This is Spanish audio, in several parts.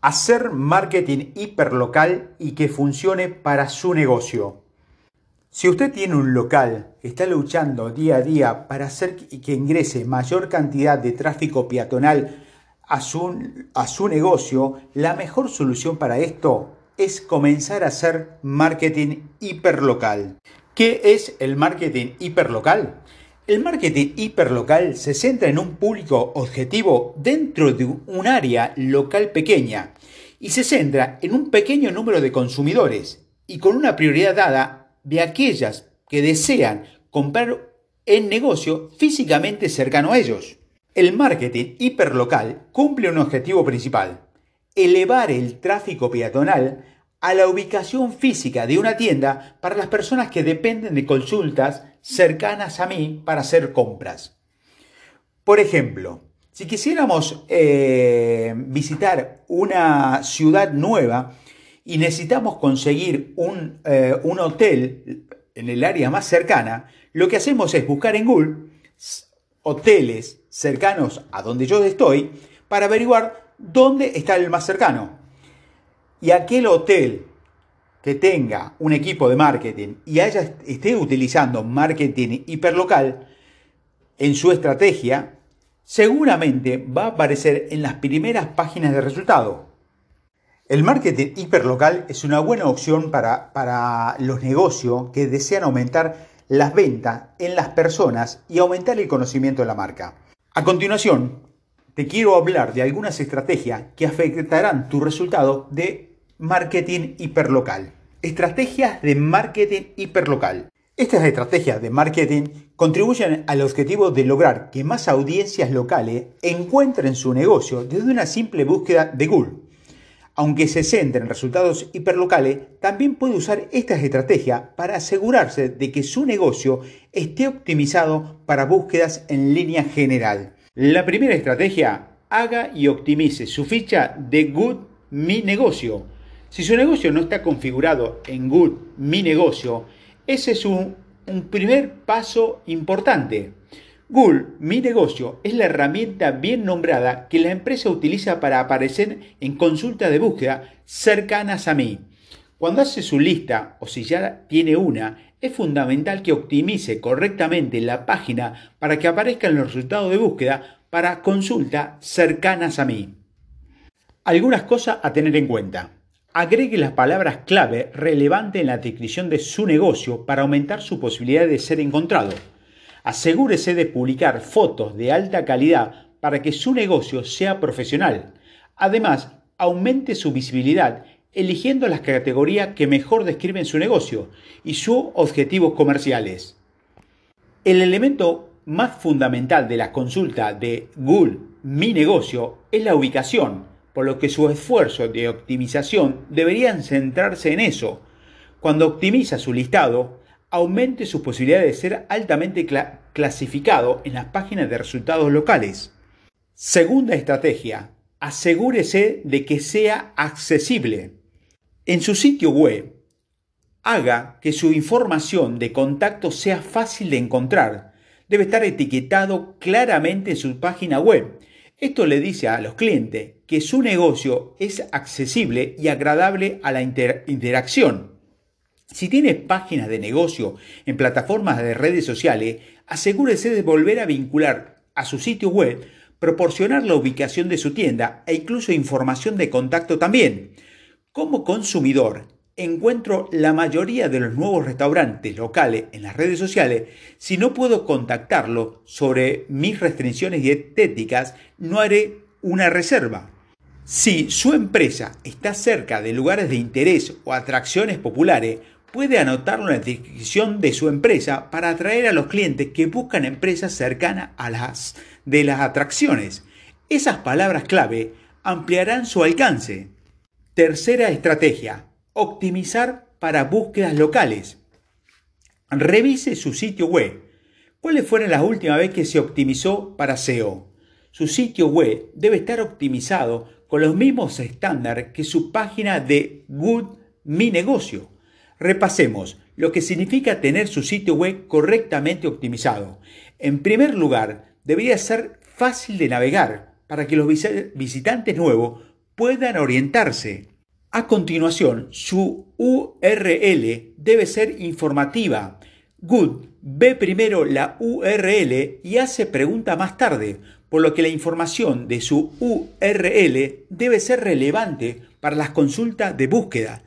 Hacer marketing hiperlocal y que funcione para su negocio. Si usted tiene un local está luchando día a día para hacer que ingrese mayor cantidad de tráfico peatonal a su, a su negocio, la mejor solución para esto es comenzar a hacer marketing hiperlocal. ¿Qué es el marketing hiperlocal? El marketing hiperlocal se centra en un público objetivo dentro de un área local pequeña y se centra en un pequeño número de consumidores y con una prioridad dada de aquellas que desean comprar en negocio físicamente cercano a ellos. El marketing hiperlocal cumple un objetivo principal, elevar el tráfico peatonal a la ubicación física de una tienda para las personas que dependen de consultas cercanas a mí para hacer compras. Por ejemplo, si quisiéramos eh, visitar una ciudad nueva y necesitamos conseguir un, eh, un hotel en el área más cercana, lo que hacemos es buscar en Google hoteles cercanos a donde yo estoy para averiguar dónde está el más cercano. Y aquel hotel que tenga un equipo de marketing y haya, esté utilizando marketing hiperlocal en su estrategia, seguramente va a aparecer en las primeras páginas de resultado. El marketing hiperlocal es una buena opción para, para los negocios que desean aumentar las ventas en las personas y aumentar el conocimiento de la marca. A continuación, te quiero hablar de algunas estrategias que afectarán tu resultado de marketing hiperlocal. Estrategias de marketing hiperlocal. Estas estrategias de marketing contribuyen al objetivo de lograr que más audiencias locales encuentren su negocio desde una simple búsqueda de Google. Aunque se centre en resultados hiperlocales, también puede usar estas estrategias para asegurarse de que su negocio esté optimizado para búsquedas en línea general. La primera estrategia, haga y optimice su ficha de Good Mi Negocio si su negocio no está configurado en Good Mi Negocio, ese es un, primer paso importante. Google Mi Negocio es la herramienta bien nombrada que la empresa utiliza para aparecer en consultas de búsqueda cercanas a mí. Cuando hace su lista o si ya tiene una, es fundamental que optimice correctamente la página para que aparezcan los resultados de búsqueda para consultas cercanas a mí. Algunas cosas a tener en cuenta. Agregue las palabras clave relevantes en la descripción de su negocio para aumentar su posibilidad de ser encontrado. Asegúrese de publicar fotos de alta calidad para que su negocio sea profesional. Además, aumente su visibilidad eligiendo las categorías que mejor describen su negocio y sus objetivos comerciales. El elemento más fundamental de la consulta de Google Mi Negocio es la ubicación por lo que su esfuerzo de optimización deberían centrarse en eso. Cuando optimiza su listado, aumente sus posibilidades de ser altamente clasificado en las páginas de resultados locales. Segunda estrategia, asegúrese de que sea accesible. En su sitio web, haga que su información de contacto sea fácil de encontrar. Debe estar etiquetado claramente en su página web esto le dice a los clientes que su negocio es accesible y agradable a la interacción. Si tiene páginas de negocio en plataformas de redes sociales, asegúrese de volver a vincular a su sitio web, proporcionar la ubicación de su tienda e incluso información de contacto también. Como consumidor, encuentro la mayoría de los nuevos restaurantes locales en las redes sociales, si no puedo contactarlo sobre mis restricciones dietéticas, no haré una reserva. Si su empresa está cerca de lugares de interés o atracciones populares, puede anotarlo en la descripción de su empresa para atraer a los clientes que buscan empresas cercanas a las de las atracciones. Esas palabras clave ampliarán su alcance. Tercera estrategia, optimizar para búsquedas locales. Revise su sitio web. ¿Cuáles fueron las últimas veces que se optimizó para SEO? Su sitio web debe estar optimizado con los mismos estándares que su página de Good Mi Negocio. Repasemos lo que significa tener su sitio web correctamente optimizado. En primer lugar, debería ser fácil de navegar para que los visitantes nuevos puedan orientarse. A continuación, su URL debe ser informativa. Good ve primero la URL y hace pregunta más tarde, por lo que la información de su URL debe ser relevante para las consultas de búsqueda.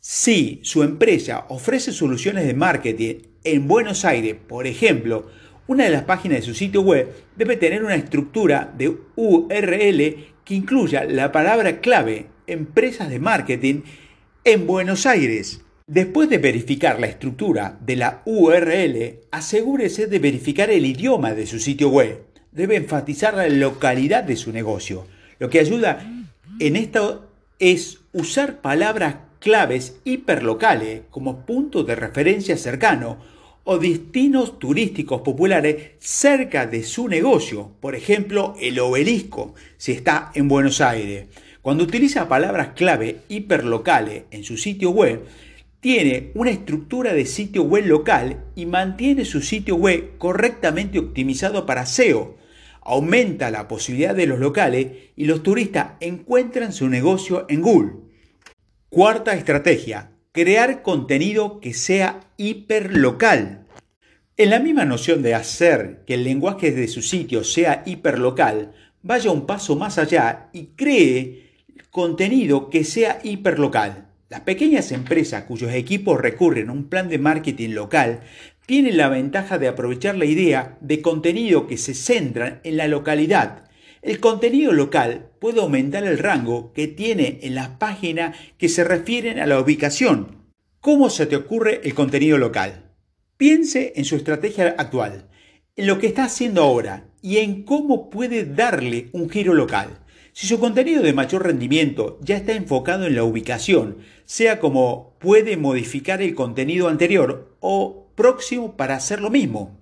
Si su empresa ofrece soluciones de marketing en Buenos Aires, por ejemplo, una de las páginas de su sitio web debe tener una estructura de URL que incluya la palabra clave empresas de marketing en Buenos Aires. Después de verificar la estructura de la URL, asegúrese de verificar el idioma de su sitio web. Debe enfatizar la localidad de su negocio. Lo que ayuda en esto es usar palabras claves hiperlocales como punto de referencia cercano o destinos turísticos populares cerca de su negocio, por ejemplo el obelisco, si está en Buenos Aires. Cuando utiliza palabras clave hiperlocales en su sitio web, tiene una estructura de sitio web local y mantiene su sitio web correctamente optimizado para SEO. Aumenta la posibilidad de los locales y los turistas encuentran su negocio en Google. Cuarta estrategia, crear contenido que sea hiperlocal. En la misma noción de hacer que el lenguaje de su sitio sea hiperlocal, vaya un paso más allá y cree contenido que sea hiperlocal. Las pequeñas empresas cuyos equipos recurren a un plan de marketing local tienen la ventaja de aprovechar la idea de contenido que se centra en la localidad. El contenido local puede aumentar el rango que tiene en las páginas que se refieren a la ubicación. ¿Cómo se te ocurre el contenido local? Piense en su estrategia actual, en lo que está haciendo ahora y en cómo puede darle un giro local. Si su contenido de mayor rendimiento ya está enfocado en la ubicación, sea como puede modificar el contenido anterior o próximo para hacer lo mismo.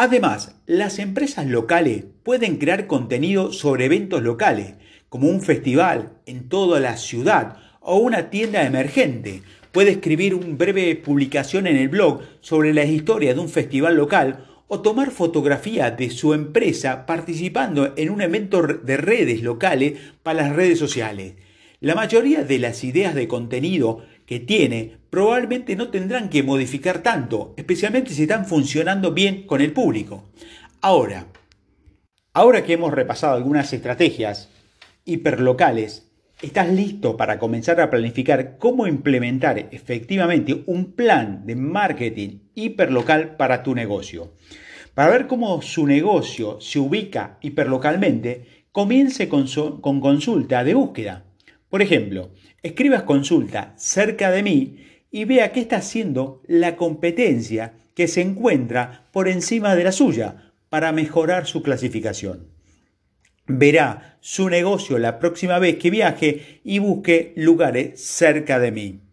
Además, las empresas locales pueden crear contenido sobre eventos locales, como un festival en toda la ciudad o una tienda emergente. Puede escribir una breve publicación en el blog sobre la historia de un festival local o tomar fotografía de su empresa participando en un evento de redes locales para las redes sociales. La mayoría de las ideas de contenido que tiene probablemente no tendrán que modificar tanto, especialmente si están funcionando bien con el público. Ahora, ahora que hemos repasado algunas estrategias hiperlocales, estás listo para comenzar a planificar cómo implementar efectivamente un plan de marketing hiperlocal para tu negocio. Para ver cómo su negocio se ubica hiperlocalmente, comience con, con consulta de búsqueda. Por ejemplo, escribas consulta cerca de mí y vea qué está haciendo la competencia que se encuentra por encima de la suya para mejorar su clasificación. Verá su negocio la próxima vez que viaje y busque lugares cerca de mí.